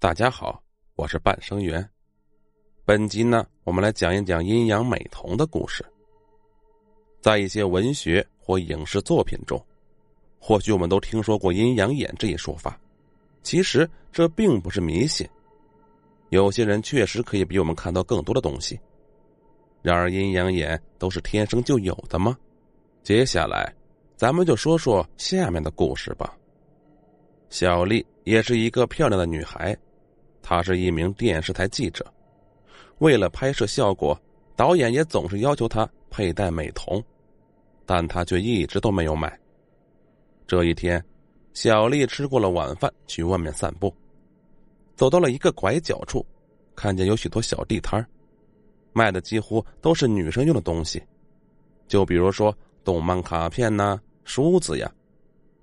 大家好，我是半生缘。本集呢，我们来讲一讲阴阳美瞳的故事。在一些文学或影视作品中，或许我们都听说过阴阳眼这一说法。其实这并不是迷信，有些人确实可以比我们看到更多的东西。然而，阴阳眼都是天生就有的吗？接下来，咱们就说说下面的故事吧。小丽也是一个漂亮的女孩，他是一名电视台记者。为了拍摄效果，导演也总是要求他佩戴美瞳，但他却一直都没有买。这一天，小丽吃过了晚饭，去外面散步，走到了一个拐角处，看见有许多小地摊卖的几乎都是女生用的东西，就比如说动漫卡片呐、梳子呀，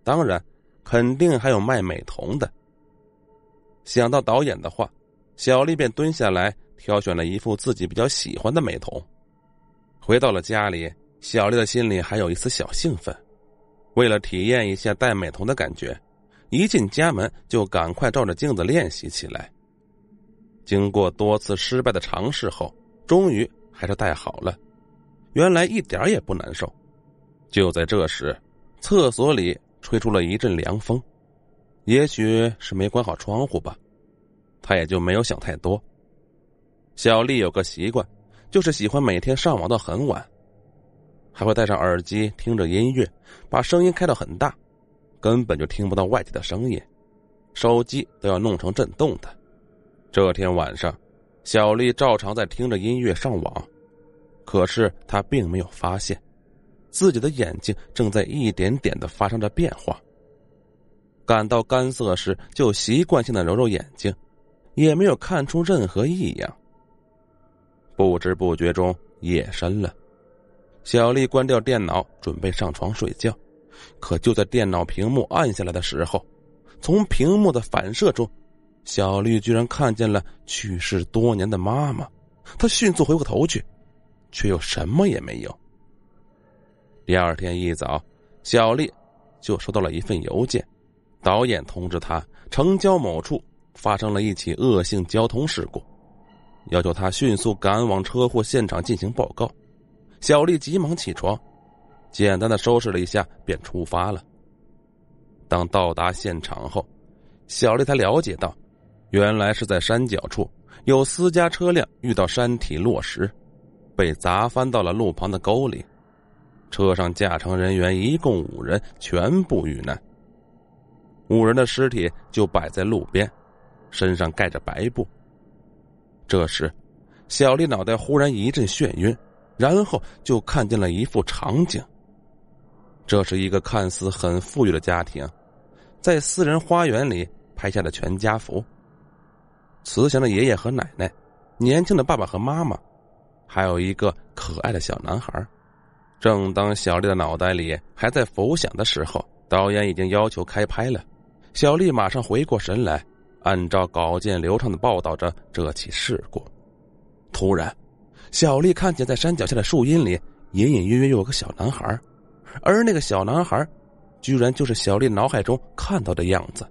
当然。肯定还有卖美瞳的。想到导演的话，小丽便蹲下来挑选了一副自己比较喜欢的美瞳。回到了家里，小丽的心里还有一丝小兴奋。为了体验一下戴美瞳的感觉，一进家门就赶快照着镜子练习起来。经过多次失败的尝试后，终于还是戴好了。原来一点也不难受。就在这时，厕所里。吹出了一阵凉风，也许是没关好窗户吧，他也就没有想太多。小丽有个习惯，就是喜欢每天上网到很晚，还会戴上耳机听着音乐，把声音开到很大，根本就听不到外界的声音，手机都要弄成震动的。这天晚上，小丽照常在听着音乐上网，可是她并没有发现。自己的眼睛正在一点点的发生着变化。感到干涩时，就习惯性的揉揉眼睛，也没有看出任何异样。不知不觉中，夜深了，小丽关掉电脑，准备上床睡觉。可就在电脑屏幕暗下来的时候，从屏幕的反射中，小丽居然看见了去世多年的妈妈。她迅速回过头去，却又什么也没有。第二天一早，小丽就收到了一份邮件，导演通知他城郊某处发生了一起恶性交通事故，要求他迅速赶往车祸现场进行报告。小丽急忙起床，简单的收拾了一下，便出发了。当到达现场后，小丽才了解到，原来是在山脚处有私家车辆遇到山体落石，被砸翻到了路旁的沟里。车上驾乘人员一共五人，全部遇难。五人的尸体就摆在路边，身上盖着白布。这时，小丽脑袋忽然一阵眩晕，然后就看见了一幅场景。这是一个看似很富裕的家庭，在私人花园里拍下的全家福。慈祥的爷爷和奶奶，年轻的爸爸和妈妈，还有一个可爱的小男孩。正当小丽的脑袋里还在浮想的时候，导演已经要求开拍了。小丽马上回过神来，按照稿件流畅的报道着这起事故。突然，小丽看见在山脚下的树荫里隐隐约约有个小男孩，而那个小男孩，居然就是小丽脑海中看到的样子。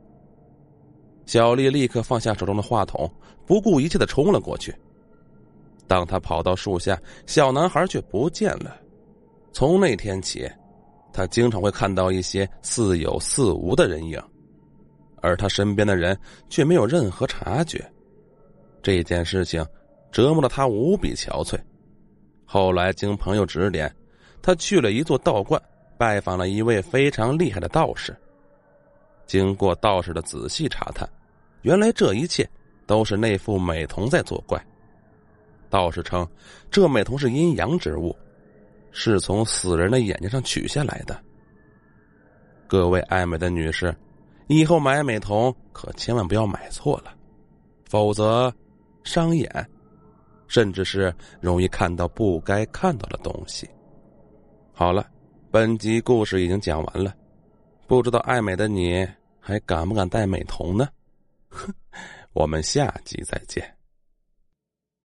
小丽立刻放下手中的话筒，不顾一切的冲了过去。当他跑到树下，小男孩却不见了。从那天起，他经常会看到一些似有似无的人影，而他身边的人却没有任何察觉。这件事情折磨的他无比憔悴。后来经朋友指点，他去了一座道观，拜访了一位非常厉害的道士。经过道士的仔细查探，原来这一切都是那副美瞳在作怪。道士称，这美瞳是阴阳之物。是从死人的眼睛上取下来的。各位爱美的女士，以后买美瞳可千万不要买错了，否则伤眼，甚至是容易看到不该看到的东西。好了，本集故事已经讲完了，不知道爱美的你还敢不敢戴美瞳呢？哼，我们下集再见。